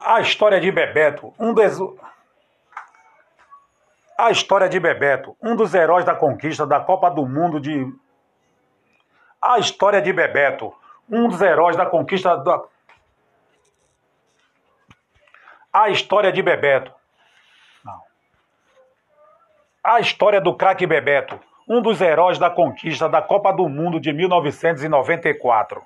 A história de Bebeto, um dos... A história de Bebeto, um dos heróis da conquista da Copa do Mundo de. A história de Bebeto, um dos heróis da conquista da. A história de Bebeto. Não. A história do craque Bebeto, um dos heróis da conquista da Copa do Mundo de 1994.